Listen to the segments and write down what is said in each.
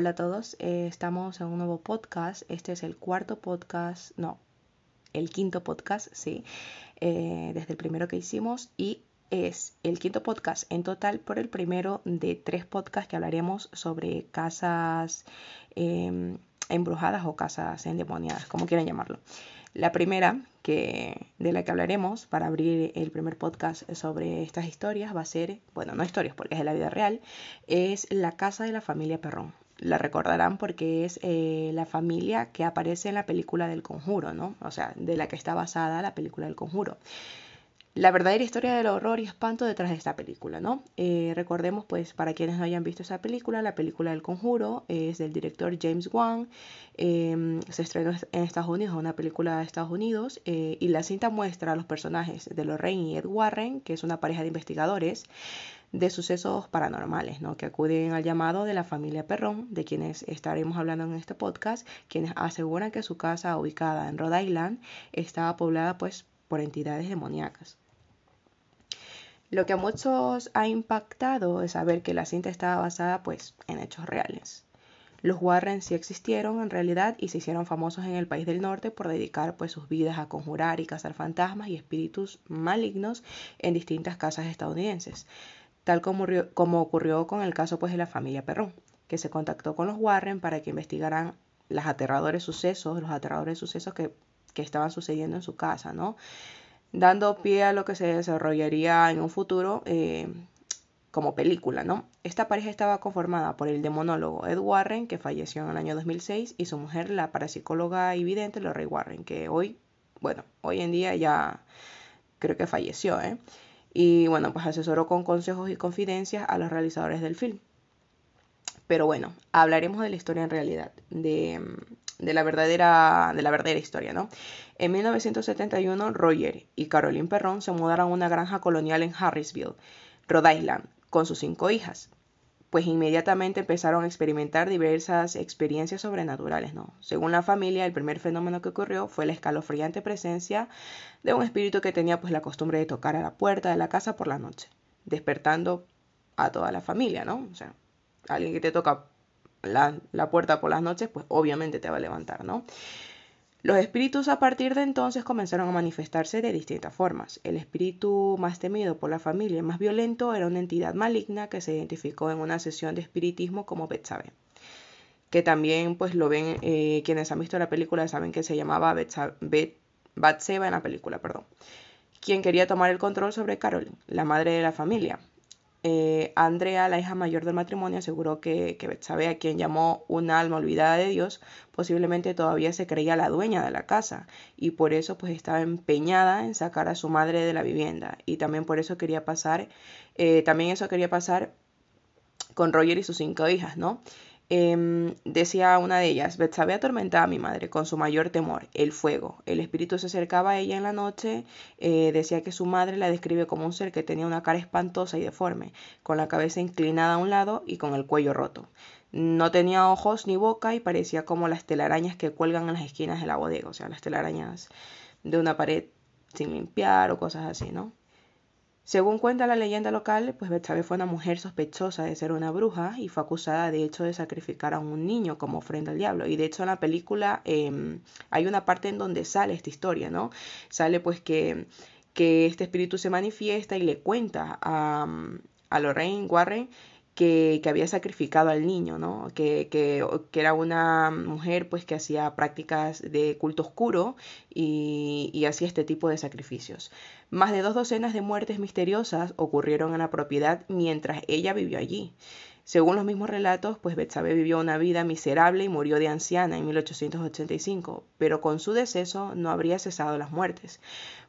Hola a todos, eh, estamos en un nuevo podcast. Este es el cuarto podcast, no, el quinto podcast, sí, eh, desde el primero que hicimos y es el quinto podcast en total por el primero de tres podcasts que hablaremos sobre casas em, embrujadas o casas endemoniadas, como quieran llamarlo. La primera que, de la que hablaremos para abrir el primer podcast sobre estas historias va a ser, bueno, no historias porque es de la vida real, es la casa de la familia Perrón la recordarán porque es eh, la familia que aparece en la película del conjuro, ¿no? O sea, de la que está basada la película del conjuro. La verdadera historia del horror y espanto detrás de esta película, ¿no? Eh, recordemos, pues, para quienes no hayan visto esa película, la película del conjuro es del director James Wan, em, se estrenó en Estados Unidos, una película de Estados Unidos, eh, y la cinta muestra a los personajes de Lorraine y Ed Warren, que es una pareja de investigadores, de sucesos paranormales, ¿no? que acuden al llamado de la familia Perrón, de quienes estaremos hablando en este podcast, quienes aseguran que su casa ubicada en Rhode Island estaba poblada pues por entidades demoníacas. Lo que a muchos ha impactado es saber que la cinta estaba basada pues en hechos reales. Los Warren sí existieron en realidad y se hicieron famosos en el país del norte por dedicar pues sus vidas a conjurar y cazar fantasmas y espíritus malignos en distintas casas estadounidenses tal como, ocurrió con el caso pues, de la familia Perrón, que se contactó con los Warren para que investigaran los aterradores sucesos, los aterradores sucesos que, estaban sucediendo en su casa, ¿no? Dando pie a lo que se desarrollaría en un futuro eh, como película, ¿no? Esta pareja estaba conformada por el demonólogo Ed Warren, que falleció en el año 2006, y su mujer, la parapsicóloga y vidente Lorraine Warren, que hoy, bueno, hoy en día ya creo que falleció, ¿eh? y bueno, pues asesoró con consejos y confidencias a los realizadores del film. Pero bueno, hablaremos de la historia en realidad, de, la, verdadera, de la verdadera historia, ¿no? En 1971, Roger y Caroline Perron se mudaron a una granja colonial en Harrisville, Rhode Island, con sus cinco hijas pues inmediatamente empezaron a experimentar diversas experiencias sobrenaturales, ¿no? Según la familia, el primer fenómeno que ocurrió fue la escalofriante presencia de un espíritu que tenía pues la costumbre de tocar a la puerta de la casa por la noche, despertando a toda la familia, ¿no? O sea, alguien que te toca la, la puerta por las noches, pues obviamente te va a levantar, ¿no? Los espíritus a partir de entonces comenzaron a manifestarse de distintas formas. El espíritu más temido por la familia y más violento era una entidad maligna que se identificó en una sesión de espiritismo como Betsabe, que también pues lo ven eh, quienes han visto la película saben que se llamaba Batseba en la película, perdón, quien quería tomar el control sobre Carolyn, la madre de la familia. Eh, Andrea, la hija mayor del matrimonio, aseguró que, que Betsabe, a quien llamó una alma olvidada de Dios, posiblemente todavía se creía la dueña de la casa y por eso pues estaba empeñada en sacar a su madre de la vivienda y también por eso quería pasar, eh, también eso quería pasar con Roger y sus cinco hijas, ¿no? Em, decía una de ellas, Betsabe atormentaba a mi madre con su mayor temor, el fuego. El espíritu se acercaba a ella en la noche, eh, decía que su madre la describe como un ser que tenía una cara espantosa y deforme, con la cabeza inclinada a un lado y con el cuello roto. No tenía ojos ni boca y parecía como las telarañas que cuelgan en las esquinas de la bodega, o sea, las telarañas de una pared sin limpiar o cosas así, ¿no? Según cuenta la leyenda local, pues Betsabe fue una mujer sospechosa de ser una bruja y fue acusada de hecho de sacrificar a un niño como ofrenda al diablo. Y de hecho en la película em, hay una parte en donde sale esta historia, ¿no? Sale pues que, que este espíritu se manifiesta y le cuenta a, a Lorraine Warren que, había sacrificado al niño, ¿no? Que, que, era una mujer pues que hacía prácticas de culto oscuro y, y hacía este tipo de sacrificios. Más de dos docenas de muertes misteriosas ocurrieron en la propiedad mientras ella vivió allí. Según los mismos relatos, pues Betsabe vivió una vida miserable y murió de anciana en 1885, pero con su deceso no habría cesado las muertes.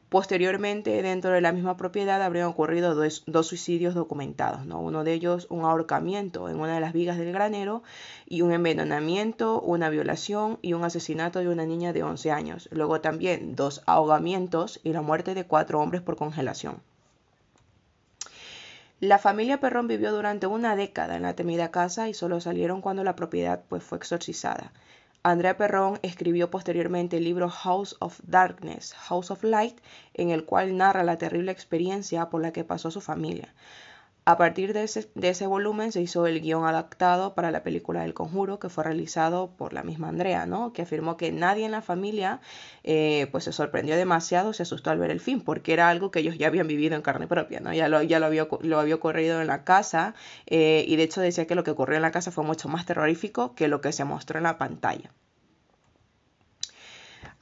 Posteriormente, dentro de la misma propiedad habrían ocurrido dos, suicidios documentados, ¿no? uno de ellos un ahorcamiento en una de las vigas del granero y un envenenamiento, una violación y un asesinato de una niña de 11 años. Luego también dos ahogamientos y la muerte de cuatro hombres por congelación. La familia Perrón vivió durante una década en la temida casa y solo salieron cuando la propiedad pues, fue exorcizada. Andrea Perrón escribió posteriormente el libro House of Darkness, House of Light, en el cual narra la terrible experiencia por la que pasó su familia. A partir de ese, volumen se hizo el guion adaptado para la película del conjuro que fue realizado por la misma Andrea, ¿no? que afirmó que nadie en la familia eh, pues se sorprendió demasiado, se asustó al ver el film, porque era algo que ellos ya habían vivido en carne propia, ¿no? ya, lo, ya lo, había, lo había ocurrido en la casa eh, y de hecho decía que lo que ocurrió en la casa fue mucho más terrorífico que lo que se mostró en la pantalla.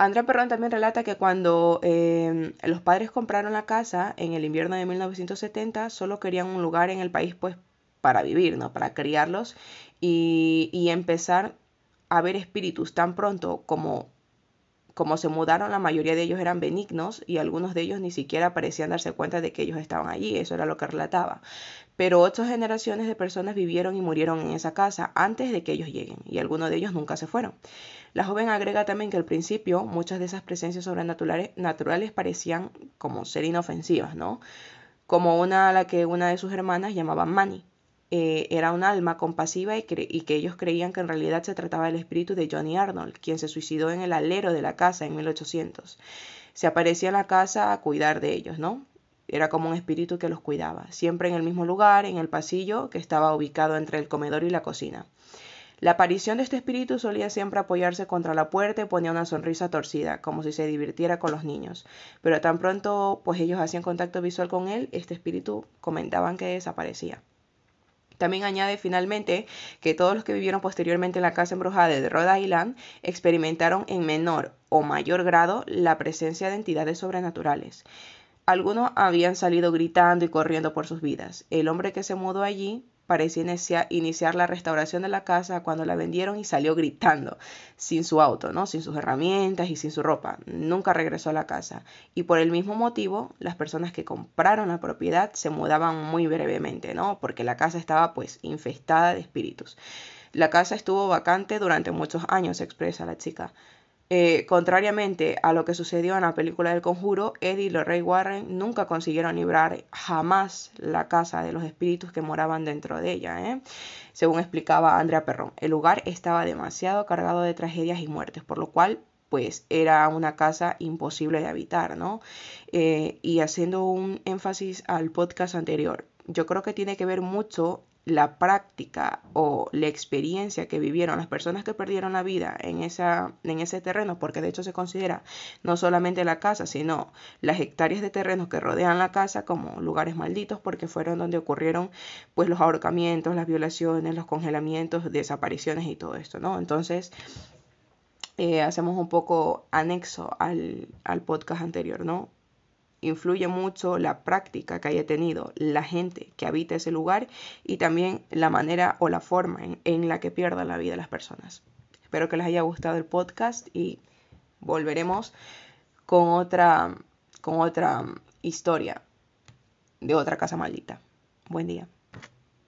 Andrea Perrón también relata que cuando eh, los padres compraron la casa en el invierno de 1970, solo querían un lugar en el país pues para vivir, ¿no? Para criarlos y, y empezar a ver espíritus tan pronto como como se mudaron, la mayoría de ellos eran benignos y algunos de ellos ni siquiera parecían darse cuenta de que ellos estaban allí, eso era lo que relataba. Pero ocho generaciones de personas vivieron y murieron en esa casa antes de que ellos lleguen, y algunos de ellos nunca se fueron. La joven agrega también que al principio muchas de esas presencias sobrenaturales naturales parecían como ser inofensivas, ¿no? Como una a la que una de sus hermanas llamaba Manny. Eh, era un alma compasiva y, y, que ellos creían que en realidad se trataba del espíritu de Johnny Arnold, quien se suicidó en el alero de la casa en 1800. Se aparecía en la casa a cuidar de ellos, ¿no? Era como un espíritu que los cuidaba, siempre en el mismo lugar, en el pasillo que estaba ubicado entre el comedor y la cocina. La aparición de este espíritu solía siempre apoyarse contra la puerta y ponía una sonrisa torcida, como si se divirtiera con los niños. Pero tan pronto pues ellos hacían contacto visual con él, este espíritu comentaban que desaparecía. También añade finalmente que todos los que vivieron posteriormente en la casa embrujada de Rhode Island experimentaron en menor o mayor grado la presencia de entidades sobrenaturales. Algunos habían salido gritando y corriendo por sus vidas. El hombre que se mudó allí parecía iniciar, la restauración de la casa cuando la vendieron y salió gritando, sin su auto, ¿no? sin sus herramientas y sin su ropa. Nunca regresó a la casa. Y por el mismo motivo, las personas que compraron la propiedad se mudaban muy brevemente, ¿no? Porque la casa estaba pues infestada de espíritus. La casa estuvo vacante durante muchos años, expresa la chica. Eh, contrariamente a lo que sucedió en la película del conjuro, Eddie y Lorraine Warren nunca consiguieron librar jamás la casa de los espíritus que moraban dentro de ella, ¿eh? según explicaba Andrea Perrón. El lugar estaba demasiado cargado de tragedias y muertes, por lo cual pues era una casa imposible de habitar, ¿no? Eh, y haciendo un énfasis al podcast anterior, yo creo que tiene que ver mucho la práctica o la experiencia que vivieron las personas que perdieron la vida en, esa, en ese terreno, porque de hecho se considera no solamente la casa, sino las hectáreas de terreno que rodean la casa como lugares malditos, porque fueron donde ocurrieron pues los ahorcamientos, las violaciones, los congelamientos, desapariciones y todo esto, ¿no? Entonces, eh, hacemos un poco anexo al, al podcast anterior, ¿no? Influye mucho la práctica que haya tenido la gente que habita ese lugar y también la manera o la forma en, la que pierdan la vida las personas. Espero que les haya gustado el podcast y volveremos con otra, con otra historia de otra casa maldita. Buen día.